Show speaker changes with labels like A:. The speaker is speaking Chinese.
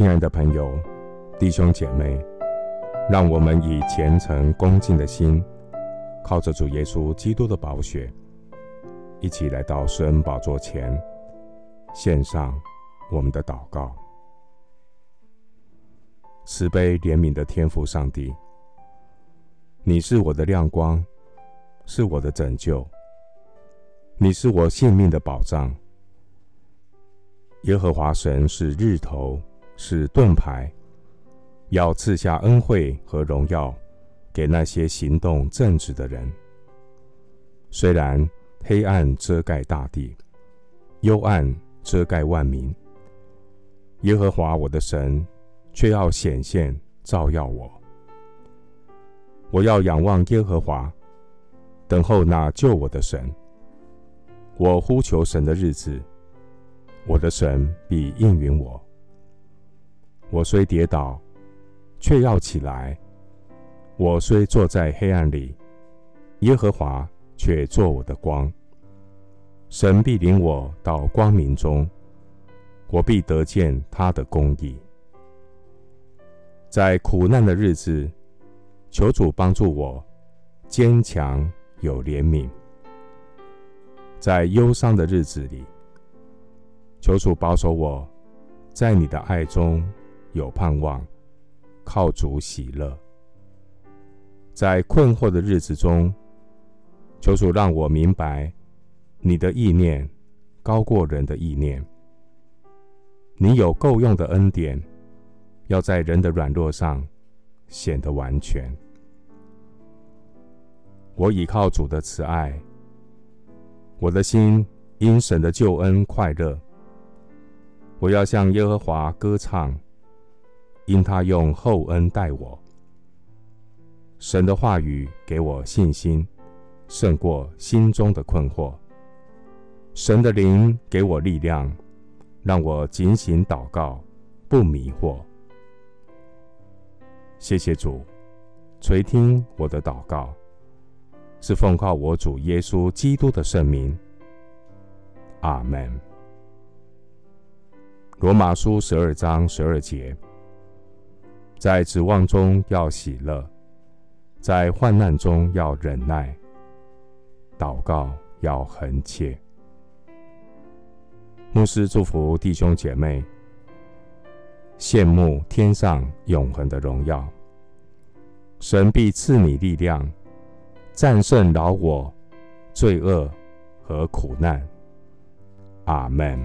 A: 亲爱的朋友、弟兄姐妹，让我们以虔诚恭敬的心，靠着主耶稣基督的宝血，一起来到施恩宝座前，献上我们的祷告。慈悲怜悯的天父上帝，你是我的亮光，是我的拯救，你是我性命的保障。耶和华神是日头。是盾牌，要赐下恩惠和荣耀给那些行动正直的人。虽然黑暗遮盖大地，幽暗遮盖万民，耶和华我的神却要显现照耀我。我要仰望耶和华，等候那救我的神。我呼求神的日子，我的神必应允我。我虽跌倒，却要起来；我虽坐在黑暗里，耶和华却作我的光。神必领我到光明中，我必得见他的公义。在苦难的日子，求主帮助我，坚强有怜悯；在忧伤的日子里，求主保守我，在你的爱中。有盼望，靠主喜乐。在困惑的日子中，求主让我明白，你的意念高过人的意念。你有够用的恩典，要在人的软弱上显得完全。我倚靠主的慈爱，我的心因神的救恩快乐。我要向耶和华歌唱。因他用厚恩待我，神的话语给我信心，胜过心中的困惑。神的灵给我力量，让我警醒祷告，不迷惑。谢谢主，垂听我的祷告，是奉靠我主耶稣基督的圣名。阿门。罗马书十二章十二节。在指望中要喜乐，在患难中要忍耐，祷告要恒切。牧师祝福弟兄姐妹，羡慕天上永恒的荣耀，神必赐你力量，战胜老我、罪恶和苦难。阿门。